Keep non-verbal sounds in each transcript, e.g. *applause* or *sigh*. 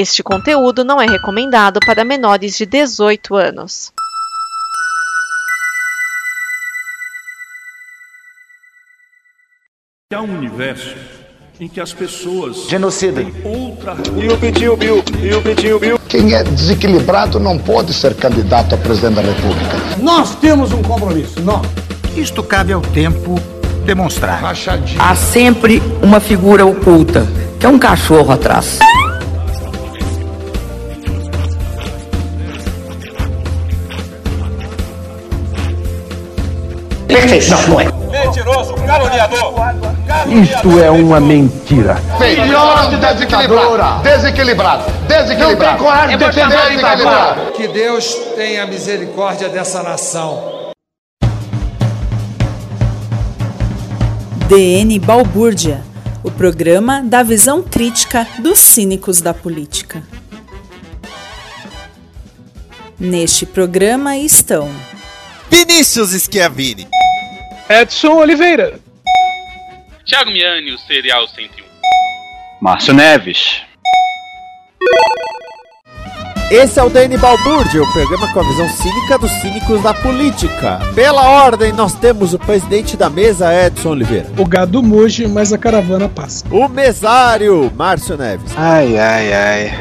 Este conteúdo não é recomendado para menores de 18 anos. Há um universo em que as pessoas Genocida. outra E o Pitinho Bill? E o Pitinho Bill? Quem é desequilibrado não pode ser candidato a presidente da República. Nós temos um compromisso, nós. Isto cabe ao tempo demonstrar. Rachadinha. Há sempre uma figura oculta, que é um cachorro atrás. Perfeição, não é? Mentiroso, caluniador. Isto é uma mentira. Melhor desequilibrado. Desequilibrado. Desequilibrado. coragem de defender desequilibrado. Que Deus tenha misericórdia dessa nação. DN Balbúrdia, o programa da visão crítica dos cínicos da política. Neste programa estão Vinícius Schiavini. Edson Oliveira. Thiago Miani, o Serial 101. Márcio Neves. Esse é o DN Balbúrdia, o programa com a visão cínica dos cínicos da política. Pela ordem, nós temos o presidente da mesa, Edson Oliveira. O gado muge, mas a caravana passa. O mesário, Márcio Neves. Ai, ai, ai.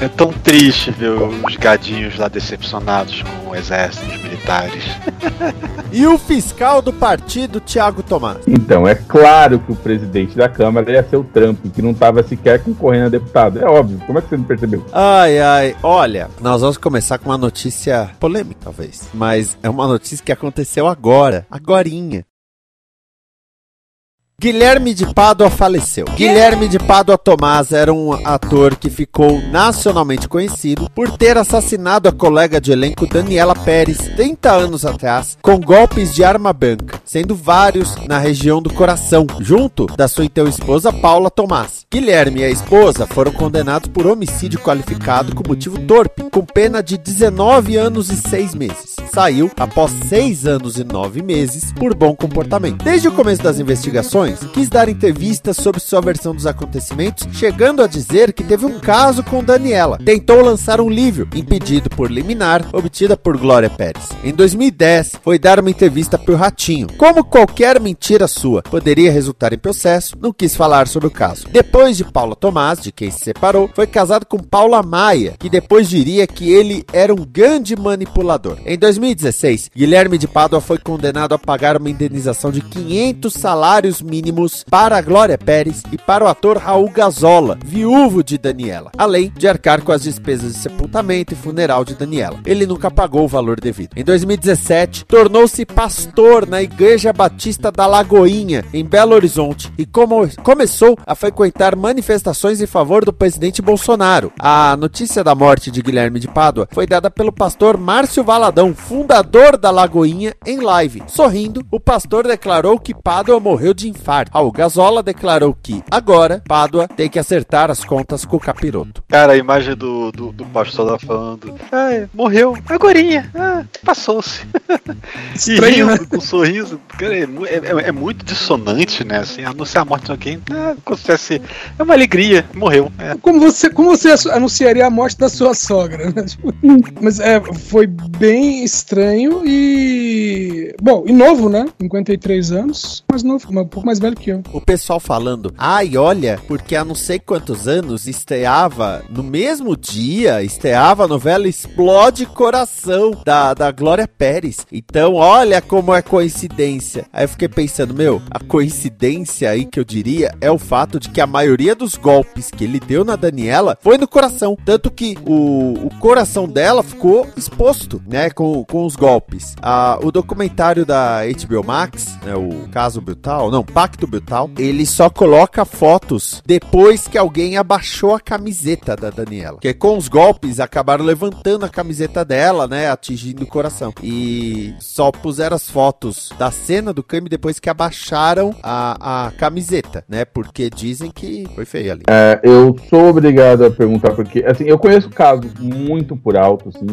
É tão triste ver os gadinhos lá decepcionados com o exército, os militares. *laughs* E o fiscal do partido, Tiago Tomás. Então, é claro que o presidente da Câmara ia ser o Trump, que não estava sequer concorrendo a deputado. É óbvio. Como é que você não percebeu? Ai, ai. Olha, nós vamos começar com uma notícia polêmica, talvez. Mas é uma notícia que aconteceu agora. Agorinha. Guilherme de Pádua faleceu. Guilherme de Pádua Tomás era um ator que ficou nacionalmente conhecido por ter assassinado a colega de elenco Daniela Pérez 30 anos atrás com golpes de arma branca, sendo vários na região do coração, junto da sua então esposa Paula Tomás. Guilherme e a esposa foram condenados por homicídio qualificado com motivo torpe, com pena de 19 anos e 6 meses. Saiu após 6 anos e 9 meses por bom comportamento. Desde o começo das investigações, quis dar entrevistas sobre sua versão dos acontecimentos, chegando a dizer que teve um caso com Daniela. Tentou lançar um livro, impedido por liminar, obtida por Glória Pérez. Em 2010, foi dar uma entrevista para o Ratinho. Como qualquer mentira sua poderia resultar em processo, não quis falar sobre o caso. Depois de Paula Tomás, de quem se separou, foi casado com Paula Maia, que depois diria que ele era um grande manipulador. Em 2016, Guilherme de Pádua foi condenado a pagar uma indenização de 500 salários mínimos para a Glória Pérez e para o ator Raul Gazola, viúvo de Daniela, além de arcar com as despesas de sepultamento e funeral de Daniela. Ele nunca pagou o valor devido. Em 2017, tornou-se pastor na Igreja Batista da Lagoinha, em Belo Horizonte, e como começou a frequentar manifestações em favor do presidente Bolsonaro. A notícia da morte de Guilherme de Pádua foi dada pelo pastor Márcio Valadão, fundador da Lagoinha, em live. Sorrindo, o pastor declarou que Pádua morreu de infarto. Raul Gazola declarou que, agora, Pádua tem que acertar as contas com o capiroto. Cara, a imagem do, do, do pastor lá falando. Ai, morreu. Agorinha. Ah, passou-se. *laughs* Estranho, e rindo, com um sorriso. Cara, é, é- é- é muito dissonante, né? Assim, anunciar a morte de alguém. Ah, acontece. É uma alegria. Morreu. É. Como você, como você anunciaria a morte da sua sogra? né? *laughs* Mas é, foi bem estranho e. Bom, e novo, né? 53 anos. Mais novo, mas um pouco mais velho que eu. O pessoal falando, ai, olha, porque há não sei quantos anos estreava, no mesmo dia, estreava a novela Explode Coração, da, da Glória Pérez. Então, olha como é coincidência. Aí eu fiquei pensando, meu, a coincidência aí que eu diria é o fato de que a maioria dos golpes que ele deu na Daniela foi no coração. Tanto que o, o coração dela ficou exposto, né, com, com os golpes. Ah, o documentário da HBO Max, né, o caso brutal, não, Pacto Brutal, ele só coloca fotos depois que alguém abaixou a camiseta da Daniela. Porque com os golpes acabaram levantando a camiseta dela, né, atingindo o coração. E só puseram as fotos da cena do crime depois que abaixaram a, a camiseta, né, porque dizem que foi feio ali. É, eu sou obrigado a perguntar, porque, assim, eu conheço casos muito por alto, assim,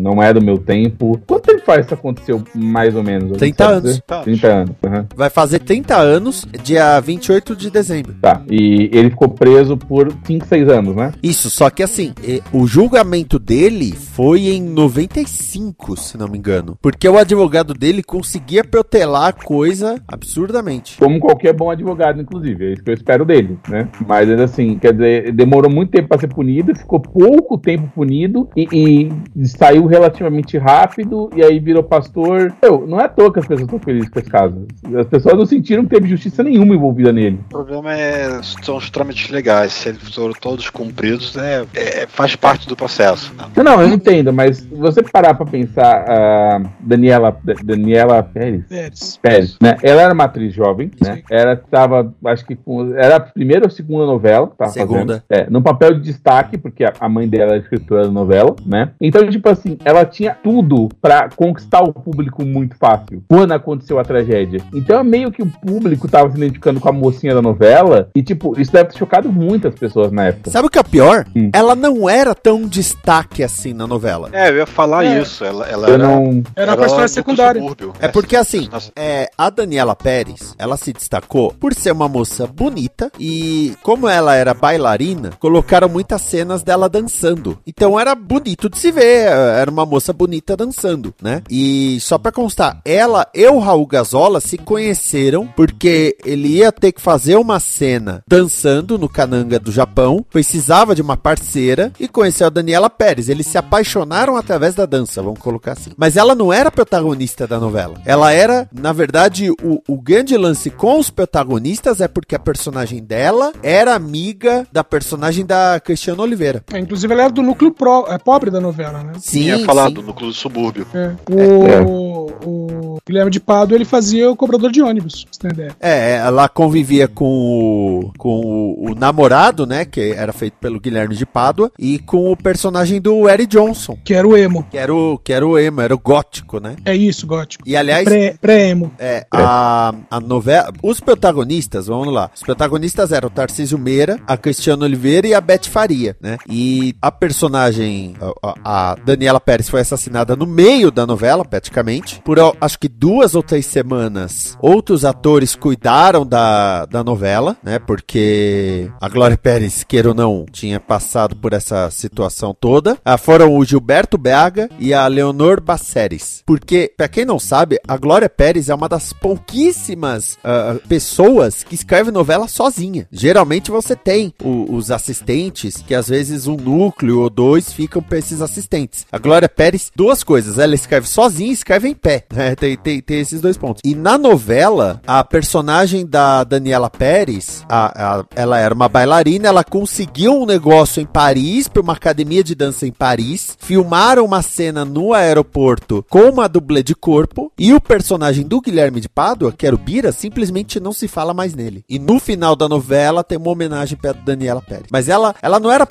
não, é do meu tempo. Quanto tempo faz isso aconteceu? mais ou menos? 30 Sabe anos. dizer? 30 anos. aham. Vai fazer 30 anos, dia 28 de dezembro. Tá. E ele ficou preso por 5, 6 anos, né? Isso, só que assim, o julgamento dele foi em 95, se não me engano. Porque o advogado dele conseguia protelar a coisa absurdamente. Como qualquer bom advogado, inclusive. É isso que eu espero dele, né? Mas assim, quer dizer, demorou muito tempo pra ser punido, ficou pouco tempo punido e, e saiu relativamente rápido e aí virou pastor. Eu, não é à toa que as pessoas estão felizes com esse caso. As pessoas não sentiram que teve justiça nenhuma envolvida nele. O problema é, são os trâmites legais. Se eles foram todos cumpridos, é, é- faz parte do processo. né? Não, não, eu entendo, mas se você parar pra pensar, a Daniela, Da- Daniela Pérez, Pérez. Pérez, né? Ela era uma atriz jovem, né? Ela estava, acho que com, era a primeira ou segunda novela, que tava Segunda. fazendo. É, no papel de destaque, porque a, a mãe dela era escritora da novela, né? Então, tipo assim, ela tinha tudo pra conquistar o público muito fácil quando aconteceu a tragédia. Então, meio que o público tava se identificando com a mocinha da novela e, tipo, isso deve ter chocado muitas pessoas na época. Sabe o que é pior? Ela não era tão destaque assim na novela. É, eu ia falar É. isso. Ela, ela era, não- Era uma personagem secundária. É porque assim, é, a Daniela Pérez, ela se destacou por ser uma moça bonita e como ela era bailarina, colocaram muitas cenas dela dançando. Então era bonito de se ver, era uma moça bonita dançando, né? E só pra constar, ela e o Raul Gazola se conheceram porque ele ia ter que fazer uma cena dançando no Kananga do Japão, precisava de uma parceira e conheceu a Daniela Pérez. Eles se apaixonaram através da dança, vamos colocar assim. Mas ela não era protagonista da novela. Ela era, na verdade, o, o grande lance com os protagonistas é porque a personagem dela era amiga da personagem da Cristiana Oliveira. É, inclusive, ela era do núcleo pro- é, pobre da novela, né? Sim, Tinha falado sim. do núcleo do subúrbio. É. O, o Guilherme de Pado, ele fazia o cobrador de ônibus, pra você ter ideia. É, ela convivia com o, com o, o namorado, né, que era feito pelo Guilherme de Pádua, e com o personagem do Eric Johnson, Que era o emo. que era o, que era o emo, era o gótico, né? É isso, gótico. E aliás, Pré- Pré-emo. É, a, a novela. Os protagonistas, vamos lá. Os protagonistas eram o Tarcísio Meira, a Cristiana Oliveira e a Beth Faria, né? E a personagem, a, a- Daniela Pérez, foi assassinada no meio da novela, praticamente. Por acho que duas ou três semanas, outros atores cuidaram da, da novela, né? Porque a Glória Pérez, queira ou não, tinha passado por essa situação toda. Ah, foram o Gilberto Braga e a Leonor Baceres. Porque, pra quem não sabe, a Glória Pérez é uma das pouquíssimas ah, pessoas que escreve novela sozinha. Geralmente você tem o- os assistentes, que às vezes um núcleo ou dois ficam pra esses assistentes. A Glória Pérez, duas coisas. Ela escreve sozinha e escreve em pé. né? Tem, tem, tem esses dois pontos. E na novela, a personagem da Daniela Pérez, a- a- ela era uma bailarina, ela conseguiu um negócio em Paris, pra uma academia de dança em Paris. Filmaram uma cena no aeroporto com uma dublê de corpo. E o personagem do Guilherme de Pádua, que era o Bira, simplesmente não se fala mais nele. E no final da novela tem uma homenagem pra Daniela Pérez. Mas ela, ela não era.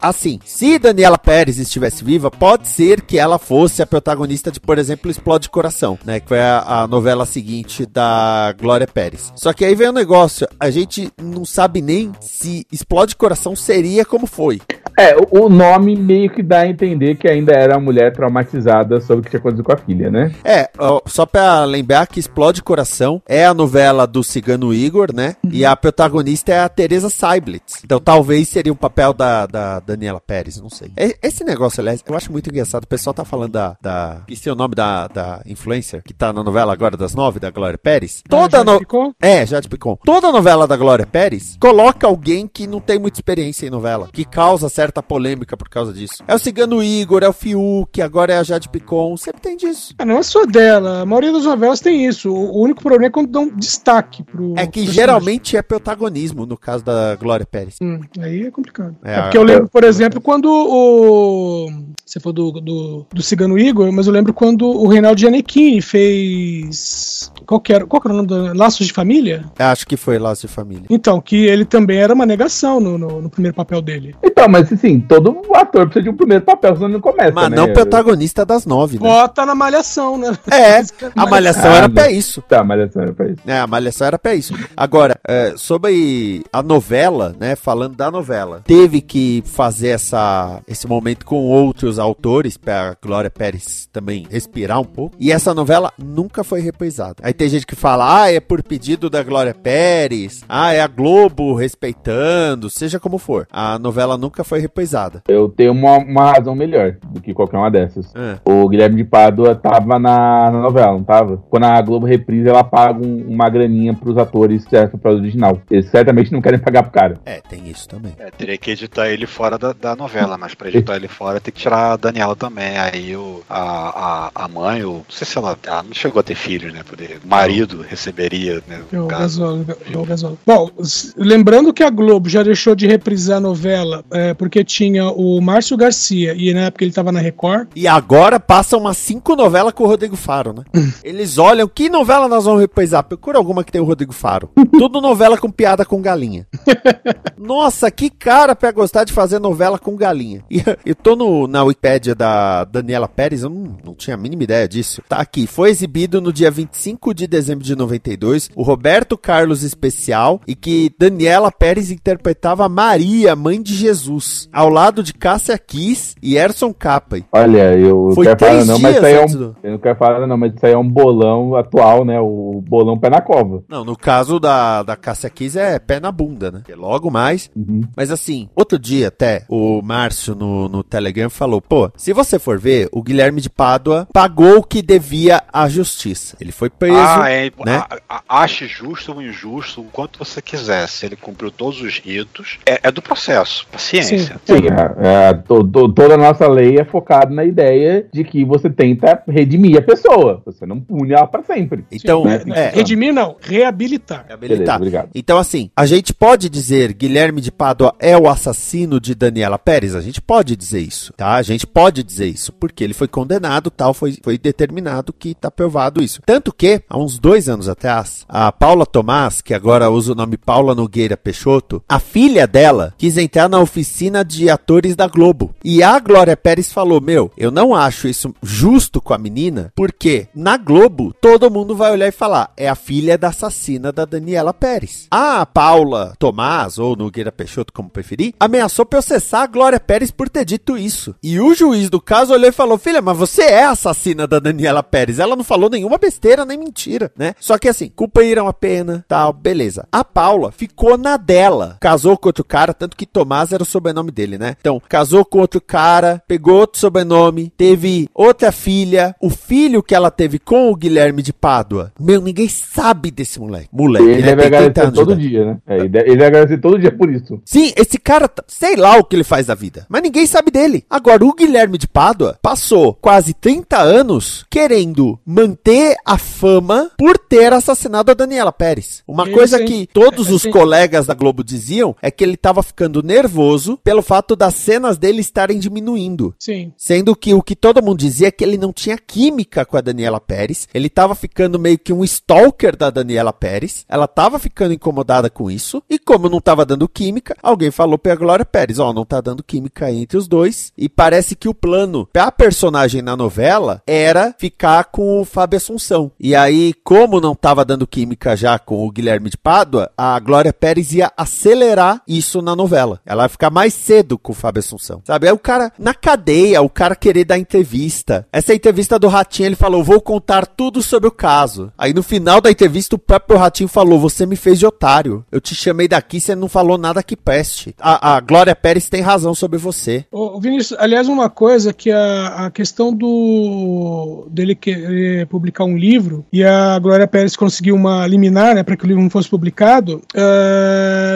Assim, se Daniela Pérez estivesse viva, pode ser que ela fosse a protagonista de, por exemplo, Explode Coração, né? Que foi a, a novela seguinte da Glória Pérez. Só que aí vem o negócio: a gente não sabe nem se Explode Coração seria como foi. É, o, nome meio que dá a entender que ainda era uma mulher traumatizada sobre o que tinha acontecido com a filha, né? É, só pra lembrar que Explode Coração é a novela do Cigano Igor, né? E a protagonista é a Teresa Seiblitz. Então talvez seria o papel da, da Daniela Pérez, não sei. Esse negócio, aliás, eu acho muito engraçado. O pessoal tá falando da. da esqueci o nome da, da influencer que tá na novela agora das nove, da Glória Pérez. Toda já no... É, já te. Toda novela da Glória Pérez coloca alguém que não tem muita experiência em novela, que causa certa polêmica por causa disso. É o Cigano Igor, é o Fiuk, agora é a Jade Picon, sempre tem disso. Ah, não é só dela. A maioria das novelas tem isso. O único problema é quando dão destaque pro. É que personagem. geralmente é protagonismo, no caso da Glória Pérez. Hum, aí é complicado. É, É, porque eu lembro, por exemplo, quando o. Você falou do, do, do Cigano Igor, mas eu lembro quando o Reinaldo Gianecchini fez. Qual que era, qual que era o nome do. Laços de Família? Acho que foi Laço de Família. Então, que ele também era uma negação no, no, no primeiro papel dele. Então, mas assim, todo ator precisa de um primeiro papel, senão não começa, Mas né? não protagonista das nove, né? Bota na malhação, né? É, *laughs* a Malhação Ah, era não. pra isso. Tá, malhação era pra isso. É, a Malhação era pra isso. Agora, é, sobre a novela, né? Falando da novela, teve que fazer essa, esse momento com outros autores pra Glória Pérez também respirar um pouco. E essa novela nunca foi reprisada. Aí tem gente que fala, ah, é por pedido da Glória Pérez, ah, é a Globo respeitando, seja como for. A novela nunca foi reprisada. Eu tenho uma, uma razão melhor do que qualquer uma dessas. É. O Guilherme de Pádua tava na, na novela, não tava? Quando a Globo reprisa, ela paga um- uma graninha pros atores dessa pra original. Eles certamente não querem pagar pro cara. É, tem isso também. É, teria que editar ele fora da, da novela, mas pra editar ele fora tem que tirar a Daniela também. Aí o, a, a, a mãe, o, não sei se ela, ela não chegou a ter filhos, né? Poder, o marido receberia, né? É No o caso. Gasol, o Gasol. Bom, lembrando que a Globo já deixou de reprisar a novela é, porque tinha o Márcio Garcia e na época ele tava na Record. E agora passa umas cinco novelas com o Rodrigo Faro, né? *laughs* Eles olham, que novela nós vamos reprisar? Procura alguma que tem o Rodrigo Faro. *laughs* Tudo novela com piada com galinha. *laughs* Nossa, que cara pra gostar de fazer novela com galinha. E eu tô no, na Wikipédia da Daniela Pérez, eu não, não tinha a mínima ideia disso. Tá aqui, foi exibido no dia 25 de dezembro de 92, o Roberto Carlos Especial, e que Daniela Pérez interpretava Maria, mãe de Jesus, ao lado de Cássia Kiss e Erson Capri. Olha, eu não Foi quero falar não, mas isso aí é um, do- eu não quero falar não, mas isso aí é um bolão atual, né? O bolão pé na cova. Não, no caso da, da Cássia Kiss é pé na bunda, né? Porque logo mais. Mas assim, outro dia até, o Márcio no, no Telegram falou: pô, se você for ver, o Guilherme de Pádua pagou o que devia à justiça. Ele foi preso. Ah, é, né? a- a- ache justo ou injusto, o quanto você quiser. Se ele cumpriu todos os ritos, é, é do processo, paciência. Sim, é, é, to- to- toda a nossa lei é focada na ideia de que você tenta redimir a pessoa. Você não pune ela pra sempre. Então, Né? é, Redimir não, reabilitar. Beleza, obrigado. Então, assim, a gente pode dizer Guilherme de Pádua é o assassino de Daniela Pérez? A gente pode dizer isso, tá? A gente pode dizer isso, porque ele foi condenado, tal, foi, foi determinado que tá provado isso. Tanto que, há uns dois anos atrás, a Paula Tomás, que agora usa o nome Paula Nogueira Peixoto, a filha dela quis entrar na oficina de atores da Globo. E a Glória Pérez falou: Meu, eu não acho isso justo com a menina, porque na Globo todo mundo vai olhar e falar: é a filha da assassina da Daniela Pérez. A Paula Tomás, ou Nogueira Peixoto, como preferir, ameaçou processar a Glória Pérez por ter dito isso. E o juiz do caso olhou e falou: Filha, mas você é assassina da Daniela Pérez. Ela não falou nenhuma besteira nem mentira, né? Só que assim, cumpriram a pena, tal, beleza. A Paula ficou na dela. Casou com outro cara, tanto que Tomás era o sobrenome dele, né? Então, casou com outro cara, pegou outro sobrenome, teve outra filha. O filho que ela teve com o Guilherme de Pádua. Meu, ninguém sabe desse moleque. Moleque, Ele deve tem 30 agradecer de todo dia, né? É, ele deve ele deve agradecer todo dia por isso. Sim, esse cara, tá- sei lá o que ele faz da vida, mas ninguém sabe dele. Agora, o Guilherme de Pádua passou quase 30 anos querendo manter a fama por ter assassinado a Daniela Pérez. Uma coisa sim. que todos É, os sim. colegas da Globo diziam é que ele tava ficando nervoso pelo fato das cenas dele estarem diminuindo. Sim. Sendo que o que todo mundo dizia é que ele não tinha química com a Daniela Pérez. Ele tava ficando meio que um stalker da Daniela Pérez. Ela tava ficando incomodada com isso. E como não tava dando química, alguém falou pra Glória Pérez: Ó, não tá dando química entre os dois. E parece que o plano pra personagem na novela era ficar com o Fábio Assunção. E aí, como não tava dando química já com o Guilherme de Pádua, a Glória Pérez ia acelerar isso na novela. Ela ia ficar mais cedo com o Fábio Assunção. Sabe? Aí o cara, na cadeia, o cara querer dar entrevista. Essa entrevista do Ratinho, ele falou: vou contar tudo sobre o caso. Aí no final da entrevista, o próprio Ratinho falou: você me fez de otário. Eu te chamei daqui, você não falou nada que preste. A, a Glória Pérez tem razão sobre você. Ô, Vinícius, aliás, uma coisa que a, a questão do dele querer publicar um livro e a Glória Pérez conseguiu uma liminar, né, para que o livro não fosse publicado,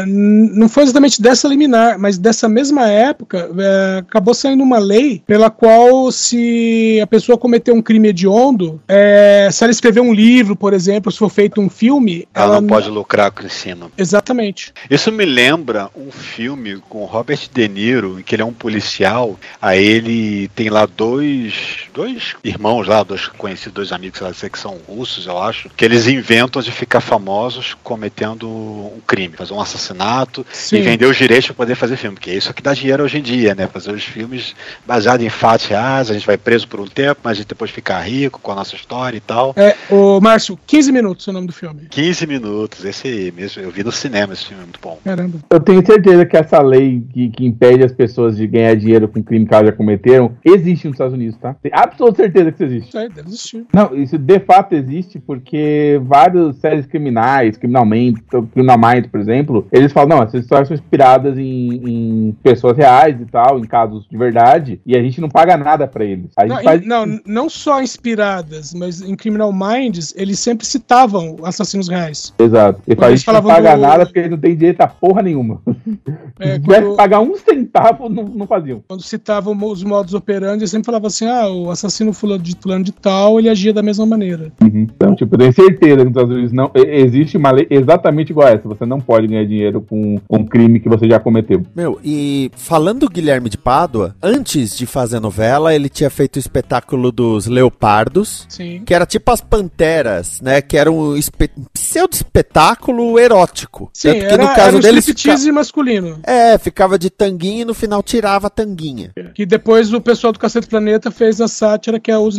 n- não foi exatamente dessa liminar, mas dessa mesma época eh, acabou saindo uma lei pela qual se a pessoa cometer um crime hediondo, eh, se ela escrever um livro, por exemplo, se for feito um filme, Ela não pode lucrar com o ensino. Exatamente. Isso me lembra um filme com Robert De Niro, em que ele é um policial. Aí ele tem lá dois, dois irmãos lá, dois conhecidos, dois amigos, lá, sei que são russos, eu acho, que eles inventam de ficar famosos cometendo um crime, fazer um assassinato Sim. e vender os direitos para poder fazer filme, porque é isso que dá dinheiro hoje em dia, né? Fazer os filmes baseados em fatos reais, a gente vai preso por um tempo, mas a gente depois fica rico com a nossa história e tal. É, o Márcio, 15 minutos é o nome do filme. 15 minutos, esse aí mesmo, eu vi no cinema esse filme, é muito bom. Caramba. Eu tenho certeza que essa lei que, que impede as pessoas de ganhar dinheiro com crime que elas já cometeram existe nos Estados Unidos, tá? Tenho absoluta certeza que isso existe. Deve existir. Não, isso de fato existe porque várias séries criminais, criminalmente, Criminal Minds, por exemplo, eles falam, não, essas histórias são inspiradas em, em pessoas reais e tal, em casos de verdade, e a gente não paga nada pra eles. Não, faz... não, não só inspiradas, mas em Criminal Minds, eles sempre citavam assassinos reais. Exato. E a eles gente não falavam paga do- nada porque eles não tem direito a porra nenhuma. É, *laughs* Se tivesse quando- que pagar um centavo, não, não faziam. Quando citavam os modos operandi, eles sempre falavam assim: ah, o assassino fulano de fulano de tal, ele agia da mesma maneira. Então, tipo, eu tenho certeza que nos Estados Unidos não, existe uma lei exatamente igual a essa. Você não pode ganhar dinheiro com um crime que você já cometeu. Meu, e falando do Guilherme de Pádua, antes de fazer novela, ele tinha feito o espetáculo dos Leopardos, Sim. que era tipo as Panteras, né? Que era um espe- pseudo-espetáculo erótico. Sim, Tanto que era, no caso era um dele striptease masculino. É, ficava de tanguinha e no final tirava a tanguinha. Que depois o pessoal do Cacete Planeta fez a sátira que é os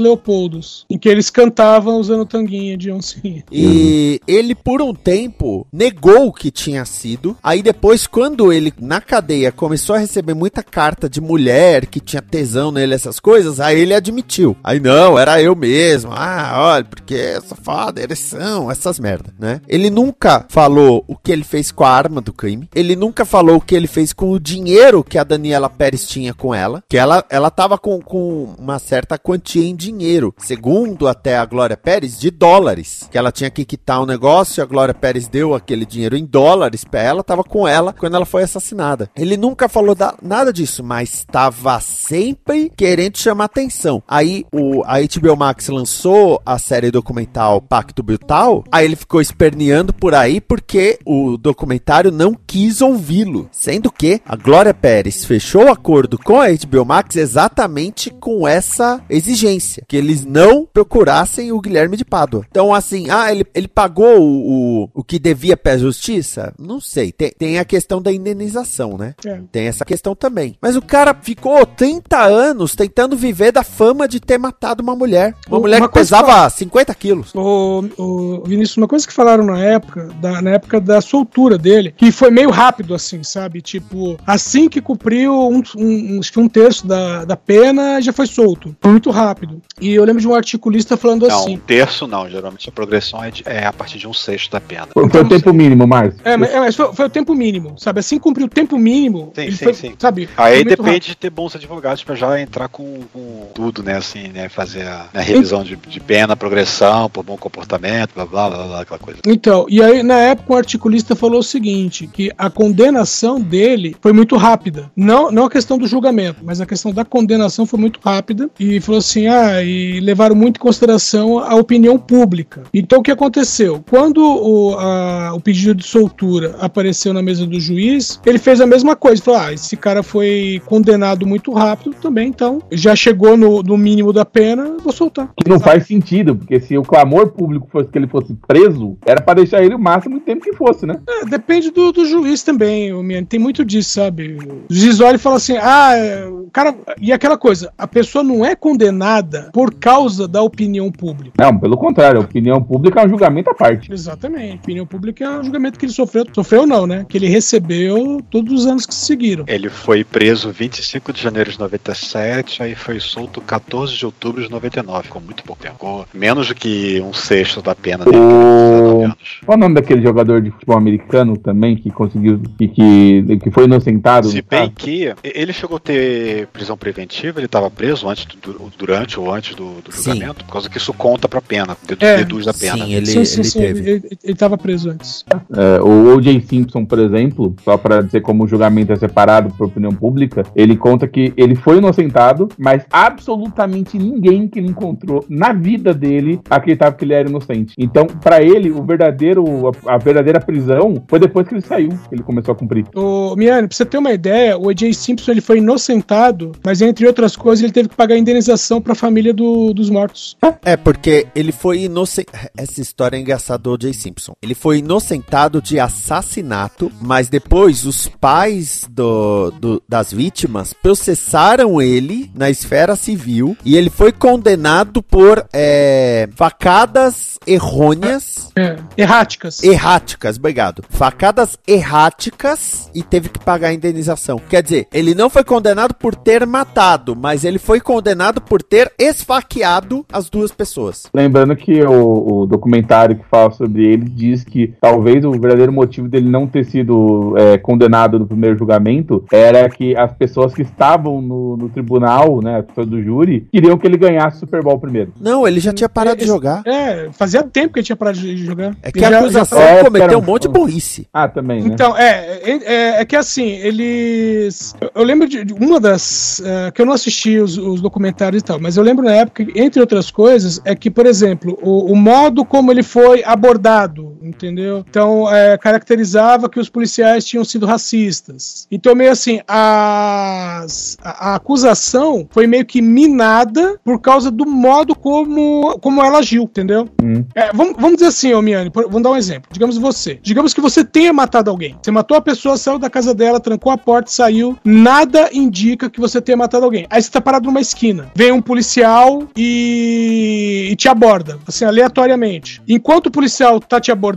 Em que eles cantavam usando tanguinha de oncinha. E ele, por um tempo, negou que tinha sido. Aí depois, quando ele, na cadeia, começou a receber muita carta de mulher que tinha tesão nele, essas coisas, aí ele admitiu. Aí, não, era eu mesmo. Ah, olha, porque safada, ereção, essas merda, né? Ele nunca falou o que ele fez com a arma do crime. Ele nunca falou o que ele fez com o dinheiro que a Daniela Pérez tinha com ela. Que ela, ela tava com, com uma certa quantia em dinheiro. Segundo até a Glória Pérez, de dólares. Que ela tinha que quitar o negócio, a Glória Pérez deu aquele dinheiro em dólares pra ela, tava com ela quando ela foi assassinada. Ele nunca falou da- nada disso, mas estava sempre querendo chamar atenção. Aí o, a HBO Max lançou a série documental Pacto Brutal, aí ele ficou esperneando por aí porque o documentário não quis ouvi-lo. Sendo que a Glória Pérez fechou o acordo com a HBO Max exatamente com essa exigência, que eles não procurassem o Guilherme de Pádua. Então, assim, ah, ele, ele pagou o, o, o que devia pra justiça? Não sei. Tem, tem a questão da indenização, né? É. Tem essa questão também. Mas o cara ficou 30 anos tentando viver da fama de ter matado uma mulher. Uma Uma mulher que coisa pesava 50 quilos. O, o Vinícius, uma coisa que falaram na época, da, na época da soltura dele, que foi meio rápido, assim, sabe? Tipo, assim que cumpriu um, um, que um terço da, da pena, já foi solto. Foi muito rápido. E eu lembro de um articulista falando Não, assim. um terço não. Geralmente a progressão é, de- é a partir de um sexto da pena. Foi, foi o tempo mínimo, Márcio. É, mas, é, mas foi, foi o tempo mínimo, sabe? Assim cumpriu o tempo mínimo, Sim, sim, foi, sim. sabe? Aí depende rápido. de ter bons advogados pra já entrar com, com tudo, né? Assim, né? Fazer a, a revisão de, de pena, progressão, por bom comportamento, blá blá blá, blá aquela coisa. Então, e aí na época o articulista falou o seguinte, que a condenação dele foi muito rápida. Não, não a questão do julgamento, mas a questão da condenação foi muito rápida. E falou assim, ah, e levaram muito em consideração a opinião pública. Então o que aconteceu? Quando o, a- o pedido de soltura apareceu na mesa do juiz, ele fez a mesma coisa. Falou, ah, esse cara foi condenado muito rápido também, então já chegou no, no mínimo da pena, vou soltar. Que não faz sentido, porque se o clamor público fosse que ele fosse preso, era pra deixar ele o máximo tempo que fosse, né? É, depende do, do juiz também, o. Tem muito disso, sabe? O juiz olha e fala assim: ah, é, o cara. E aquela coisa, a pessoa não é condenada por causa da opinião pública. Não, pelo contrário, a opinião pública é um julgamento à parte. Exatamente. A opinião pública é um julgamento que ele sofreu. Sofreu não, né? Que ele recebeu todos os anos que se seguiram. Ele foi preso 25 de janeiro de 97, aí foi solto 14 de outubro de 99. Ficou muito pouco tempo. Ficou menos do que um sexto da pena dele. O... Qual o nome daquele jogador de futebol americano também que conseguiu. que, que, que foi inocentado? Se bem caso? que ele chegou a ter prisão preventiva, ele estava preso antes, do- durante ou antes do, do Sim. julgamento, por causa que isso conta pra pena, dedu- É. deduz da pena. Sim, ele, sim, sim, ele sim. teve. Ele, ele, tava preso antes. É, o O.J. Simpson, por exemplo, só pra dizer como o julgamento é separado por opinião pública, ele conta que ele foi inocentado, mas absolutamente ninguém que ele encontrou na vida dele acreditava que ele era inocente. Então, pra ele, o verdadeiro, a, a verdadeira prisão foi depois que ele saiu, que ele começou a cumprir. Ô, Miane, pra você ter uma ideia, o A.J. Simpson ele foi inocentado, mas entre outras coisas ele teve que pagar indenização pra família do- dos mortos. É, porque ele foi inocente. Essa história é engraçada do O.J. Simpson. Ele foi inocentado de assassinato, mas depois os pais do, do- das vítimas processaram ele na esfera civil e ele foi condenado por é, facadas errôneas. É, erráticas. Erráticas, obrigado. Facadas erráticas e teve que pagar a indenização. Quer dizer, ele não foi condenado por ter matado, mas ele foi condenado por ter esfaqueado as duas pessoas. Lembrando que o, o documentário que fala sobre ele diz que talvez o verdadeiro motivo dele não ter sido é, condenado no primeiro julgamento era que as pessoas que estavam no, no tribunal, né, as pessoas do júri, queriam que ele ganhasse o Super Bowl primeiro. Não, ele já tinha parado de jogar. É, fazia tempo que ele tinha parado de jogar. É que Ele a acusação já- cometeu um monte de burrice. Ah, também, né? Então, é, é, é, é que assim, eles. eu- lembro de de uma das. eh, que eu não assisti os, os documentários e tal, mas eu lembro na época, entre outras coisas, é que, por exemplo, o, o modo como ele foi abordado, entendeu? Então, eh, caracterizava que os policiais tinham sido racistas. Então, meio assim, as, a, a acusação foi meio que minada por causa do modo como, como ela agiu, entendeu? É, vamos, vamos dizer assim, ô Miane, vamos dar um exemplo. Digamos você. Digamos que você tenha matado alguém. Você matou a pessoa, saiu da casa dela, trancou a porta, saiu. Nada indica que você tenha matado alguém. Aí você tá parado numa esquina. Vem um policial e, e te aborda, assim, aleatoriamente. Enquanto o policial tá te abordando,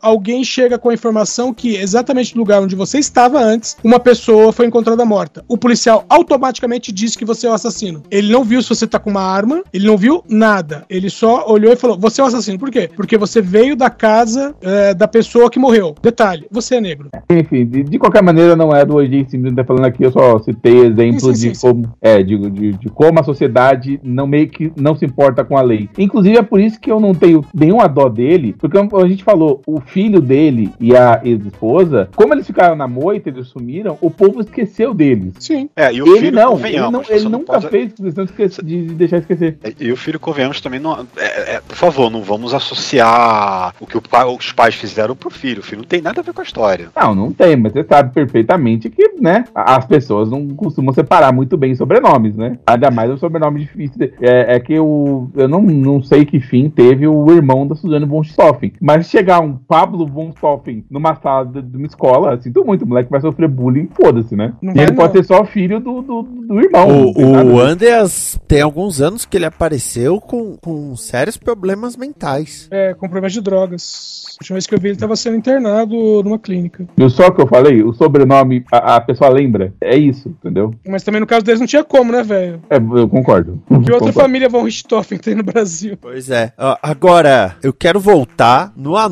alguém chega com a informação que exatamente no lugar onde você estava antes, uma pessoa foi encontrada morta. O policial automaticamente diz que você é o assassino. Ele não viu se você tá com uma arma, ele não viu nada. Ele só olhou e falou: Você é o assassino. Por quê? Porque você veio da casa eh, da pessoa que morreu. Detalhe: você é negro. Enfim, de, de qualquer maneira, não é do O.J. Simpson que tá falando aqui, eu só citei exemplos Sim, sim, de sim, como é, de, de, de como a sociedade não meio que não se importa com a lei. Inclusive, é por isso que eu não tenho nenhuma dó dele, porque a gente falou, o filho dele e a ex-esposa, como eles ficaram na moita, eles sumiram, o povo esqueceu deles. Sim. É, e o ele filho, não, ele, não, ele não nunca pode- fez questão de, esquecer- de deixar esquecer. E o filho, convenhamos, também não. é- é, por favor, não vamos associar o que o pai- os pais fizeram pro filho. O filho não tem nada a ver com a história. Não, não tem, mas você sabe perfeitamente que, né, as pessoas não costumam separar muito bem sobrenomes, né? Ainda mais um sobrenome difícil. É, é que o, eu não, não sei que fim teve o irmão da Suzane von Stoffen, mas chegar um Pablo von Stoffen numa sala de, de uma escola, sinto muito, o moleque vai sofrer bullying, foda-se, né? Não e ele pode não. ser só filho do, do, do irmão. O, o. Andreas tem alguns anos que ele apareceu com, com sérios problemas mentais. É, com problemas de drogas. A última vez que eu vi, ele tava sendo internado numa clínica. Viu só que eu falei? O sobrenome, a, a pessoa lembra. É isso, entendeu? Mas também no caso deles não tinha como, né, velho? É, eu concordo. Que outra Concordo. família von Richthofen tem no Brasil? Pois é. Agora, eu quero voltar no anúncio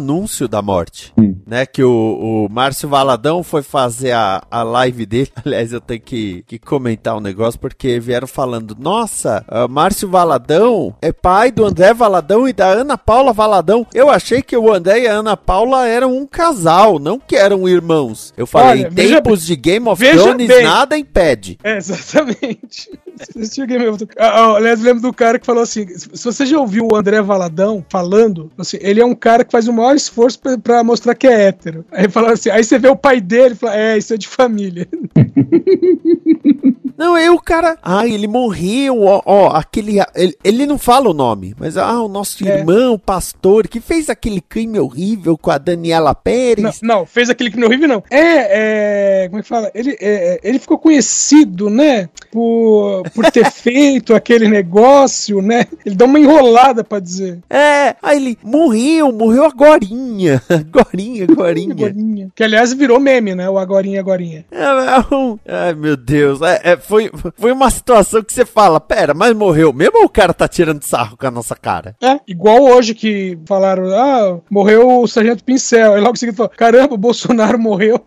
da morte. Né, que o, o Márcio Valadão foi fazer a, a live dele. *laughs* Aliás, eu tenho que, que comentar um negócio, porque vieram falando: Nossa, ah, Márcio Valadão é pai do André Valadão e da Ana Paula Valadão. Eu achei que o André e a Ana Paula eram um casal, não que eram irmãos. Eu falei: Olha, em tempos de Game of Thrones, bem. nada impede. É, *laughs* exatamente. Assistiu Game of Thrones. Ah, ah, aliás, lembro do cara que falou assim: se você já ouviu o André Valadão falando, assim, ele é um cara que faz o maior esforço pra, pra mostrar que é hétero. Aí falaram assim, aí você vê o pai dele e fala, é, isso é de família. *laughs* Não, aí o cara. Ai, ele morreu, ó, ó, aquele. Ele, ele não fala o nome, mas ah, o nosso É. irmão, pastor, que fez aquele crime horrível com a Daniela Não, Pérez. não, fez aquele que no horrível, não. É, é, como é que fala? Ele, é, ele ficou conhecido, né, por, por ter *laughs* feito aquele negócio, né? Ele dá uma enrolada pra dizer. É, aí ele morreu, morreu agorinha. *laughs* Agorinha, agorinha. Agorinha. Que aliás virou meme, né? O agorinha, agorinha. É, é Ai, meu Deus. É, é, foi, foi uma situação que você fala, pera, mas morreu mesmo ou o cara tá tirando sarro com a nossa cara? É, igual hoje que falaram, ah, morreu o Sargento Pincel. Aí logo em seguida falou, caramba, o Bolsonaro morreu.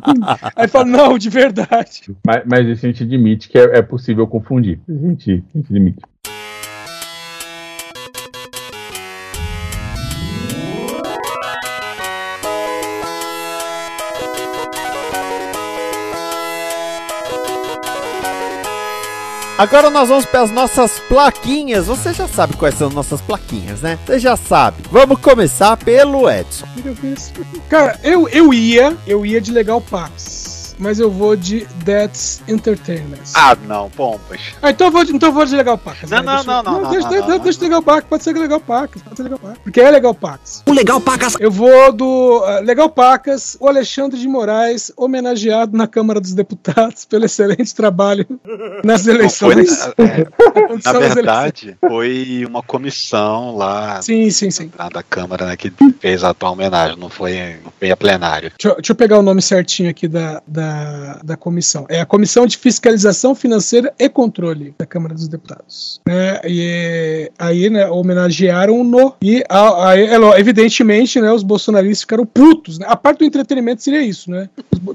*laughs* Aí fala, não, de verdade. Mas, mas a gente admite que é, é possível confundir. A gente, a gente admite. Agora nós vamos para as nossas plaquinhas. Você já sabe quais são as nossas plaquinhas, né? Você já sabe. Vamos começar pelo Edson. Cara, eu, eu ia, eu ia de Legal Pax. Mas eu vou de That's Entertainment. Ah, não, pombas. Ah, então eu vou de, então eu vou de Legal Pax. Não, né? não, Deixa- não, não, não, Deixa, não, deixa, não, deixa Legal Pax, pode ser Legal Pax, pode ser Legal Pax. Porque é Legal Pax. O Legal Pacas. Eu vou do ah, Legal Pacas, o Alexandre de Moraes, homenageado na Câmara dos Deputados pelo excelente trabalho *laughs* nas Não foi, *laughs* eleições. é, Na verdade, foi uma comissão lá Sim, sim, sim. lá da Câmara né, que fez a tua homenagem, não foi, não foi a plenário. Deixa, eu- deixa eu pegar o nome certinho aqui da, da da, da comissão. É a Comissão de Fiscalização Financeira e Controle da Câmara dos Deputados. Né? E aí, né, homenagearam-no e aí, é evidentemente, né, os bolsonaristas ficaram putos. Né? A parte do entretenimento seria isso, né?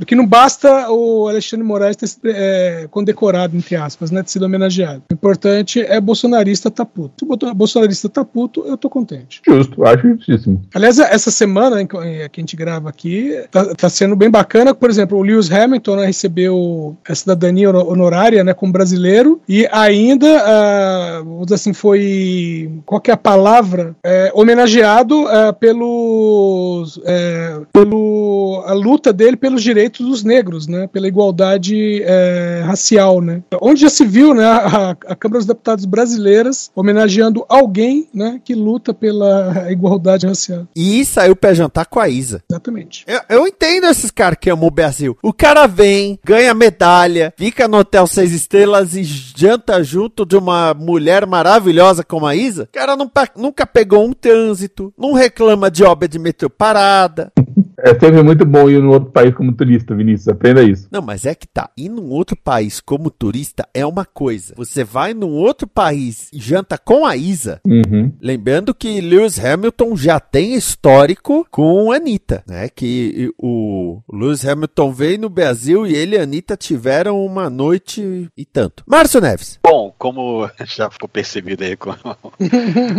Que não basta o Alexandre Moraes ter sido é, condecorado, entre aspas, né, ter sido homenageado. O importante é bolsonarista tá puto. Se o bolsonarista tá puto, eu tô contente. Justo, acho justíssimo. Aliás, essa semana que a gente grava aqui, tá, tá sendo bem bacana. Por exemplo, o Lewis Hamilton né, recebeu a cidadania honorária né, como brasileiro e ainda, uh, vamos dizer assim, foi. Qual que é a palavra? É, homenageado uh, pelos. É, pelo, a luta dele pelos direitos dos negros, né? Pela igualdade é, racial, né? Onde já se viu, né? A, a Câmara dos Deputados brasileiras homenageando alguém, né? Que luta pela igualdade racial. E saiu pra jantar com a Isa. Exatamente. Eu, eu entendo esses caras que amam o Brasil. O cara vem, ganha medalha, fica no hotel seis estrelas e janta junto de uma mulher maravilhosa como a Isa. O cara nunca pegou um trânsito, não reclama de obra de metrô parada. É sempre muito bom ir num outro país como turista, Vinícius. Aprenda isso. Não, mas é que tá. Ir num outro país como turista é uma coisa. Você vai num outro país e janta com a Isa. Uhum. Lembrando que Lewis Hamilton já tem histórico com a Anitta, né? Que o Lewis Hamilton veio no Brasil e ele e a Anitta tiveram uma noite e tanto. Márcio Neves. Bom, como *laughs* já ficou percebido aí com,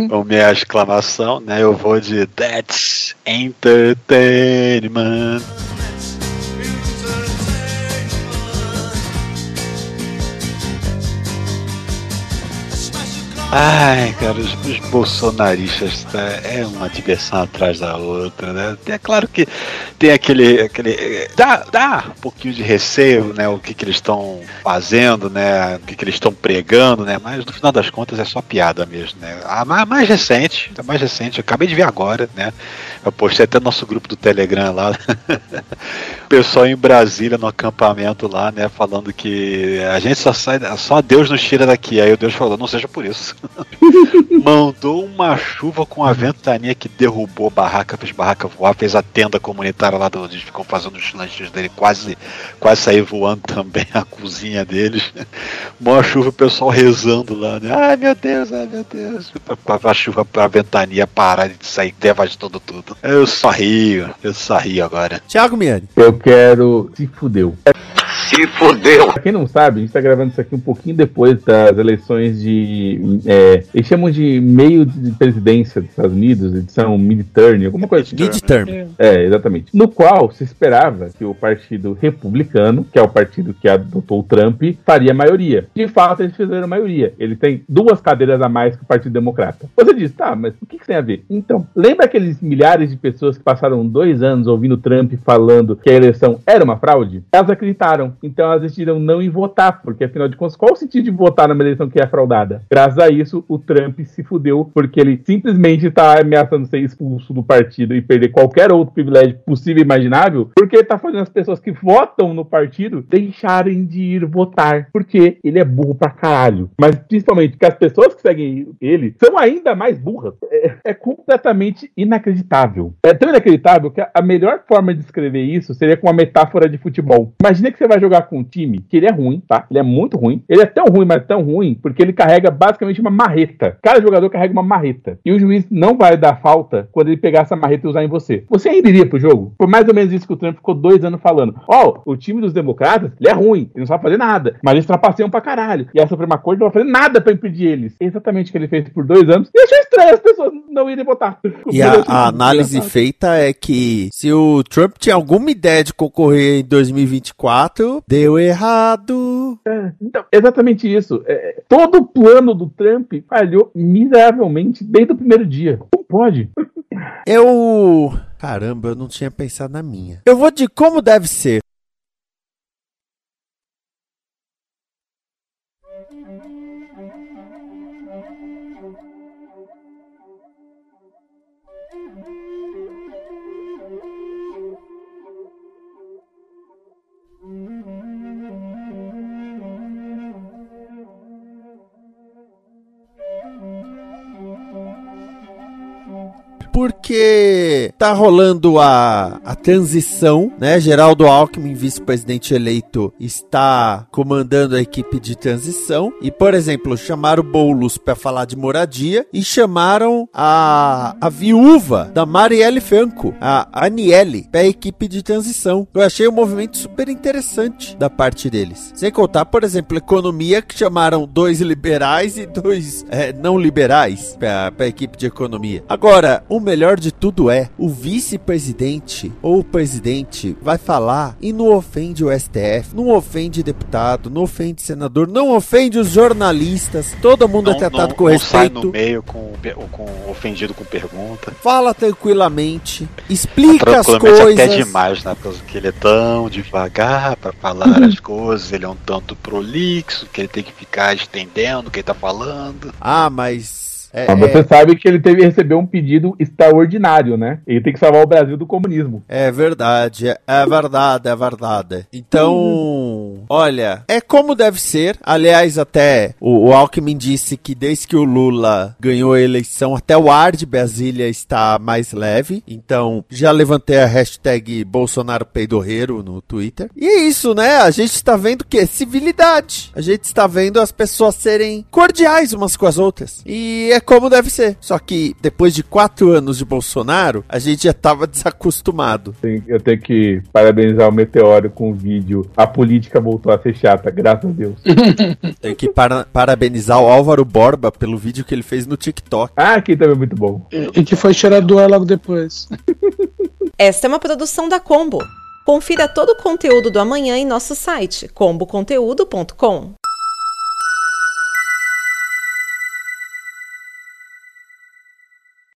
com minha exclamação, né? Eu vou de That's Entertainment. Entertainment. Ai, cara, os, os bolsonaristas tá, é uma diversão atrás da outra, né? É claro que tem aquele. aquele dá, dá um pouquinho de receio, né? O que, que eles estão fazendo, né? O que, que eles estão pregando, né? Mas no final das contas é só piada mesmo, né? A mais, mais recente, a mais recente, eu acabei de ver agora, né? Eu postei até no nosso grupo do Telegram lá. *laughs* o pessoal em Brasília, no acampamento lá, né? Falando que a gente só sai. Só Deus nos tira daqui. Aí o Deus falou, não seja por isso. *laughs* Mandou uma chuva com a ventania que derrubou barraca, fez barraca voar, fez a tenda comunitária lá onde eles ficam fazendo os lanches dele, quase, quase sair voando também a cozinha deles. Uma chuva, o pessoal rezando lá, né? Ai meu Deus, ai meu Deus. A chuva pra ventania parar de sair devastando tudo. Eu só rio, eu só rio agora. Thiago Miani. Eu quero. Se fudeu. Se fudeu. Pra quem não sabe, a gente tá gravando isso aqui um pouquinho depois das eleições de. É, eles chamam de meio de presidência dos Estados Unidos, edição mid-term, alguma coisa assim. Mid-term. É, exatamente. No qual se esperava que o Partido Republicano, que é o partido que adotou o Trump, faria maioria. De fato, eles fizeram maioria. Ele tem duas cadeiras a mais que o Partido Democrata. Você diz, tá, mas o que, que tem a ver? Então, lembra aqueles milhares de pessoas que passaram dois anos ouvindo Trump falando que a eleição era uma fraude? Elas acreditaram. Então elas decidiram não ir votar, porque afinal de contas, qual o sentido de votar numa eleição que é fraudada? Graças a isso, o Trump se fudeu, porque ele simplesmente está ameaçando ser expulso do partido e perder qualquer outro privilégio possível e imaginável, porque ele tá fazendo as pessoas que votam no partido deixarem de ir votar, porque ele é burro pra caralho. Mas principalmente que as pessoas que seguem ele são ainda mais burras. É, é completamente inacreditável. É tão inacreditável que a melhor forma de descrever isso seria com uma metáfora de futebol. Imagina que você vai jogar com um time que ele é ruim, tá? Ele é muito ruim. Ele é tão ruim, mas tão ruim, porque ele carrega basicamente uma marreta. Cada jogador carrega uma marreta. E o juiz não vai dar falta quando ele pegar essa marreta e usar em você. Você ainda iria pro jogo? Por mais ou menos isso que o Trump ficou dois anos falando. Ó, oh, o time dos democratas, ele é ruim, ele não sabe fazer nada. Mas eles trapaceiam pra caralho. E a Suprema Corte não vai fazer nada pra impedir eles. É exatamente o que ele fez por dois anos. E achou estranho as pessoas não irem votar. E a, a análise feita é que se o Trump tinha alguma ideia de concorrer em 2024, deu errado. É, então, exatamente isso. É, todo o plano do Trump falhou miseravelmente desde o primeiro dia. Como pode? Eu. Caramba, eu não tinha pensado na minha. Eu vou de como deve ser. Porque tá rolando a, a transição, né? Geraldo Alckmin, vice-presidente eleito, está comandando a equipe de transição. E, por exemplo, chamaram Boulos para falar de moradia e chamaram a, a viúva da Marielle Franco, a Aniele, para a equipe de transição. Eu achei um movimento super interessante da parte deles. Sem contar, por exemplo, economia, que chamaram dois liberais e dois é, não liberais para a equipe de economia. Agora, o melhor de tudo é o vice-presidente ou o presidente vai falar e não ofende o STF, não ofende deputado, não ofende senador, não ofende os jornalistas. Todo mundo não, é tratado não, com não respeito. Sai no meio com, com ofendido com pergunta. Fala tranquilamente, explica as coisas. até demais, né? Porque ele é tão devagar para falar as coisas, ele é um tanto prolixo, que ele tem que ficar estendendo o que ele tá falando. Ah, mas é, Mas você sabe que ele teve receber um pedido extraordinário, né? Ele tem que salvar o Brasil do comunismo. É verdade, é, é verdade, é verdade. Então, olha, é como deve ser. Aliás, até o, o Alckmin disse que desde que o Lula ganhou a eleição, até o ar de Brasília está mais leve. Então, já levantei a hashtag Bolsonaro Peidorreiro no Twitter. E é isso, né? A gente está vendo que civilidade. A gente está vendo as pessoas serem cordiais umas com as outras. E é como deve ser. Só que depois de quatro anos de Bolsonaro, a gente já estava desacostumado. Eu tenho que parabenizar o Meteoro com o vídeo. A política voltou a ser chata, graças a Deus. *laughs* Tenho que para- parabenizar o Álvaro Borba pelo vídeo que ele fez no TikTok. Ah, aqui também é muito bom. E que foi cheirar do ar logo depois. *laughs* Esta é uma produção da Combo. Confira todo o conteúdo do amanhã em nosso site comboconteúdo.com.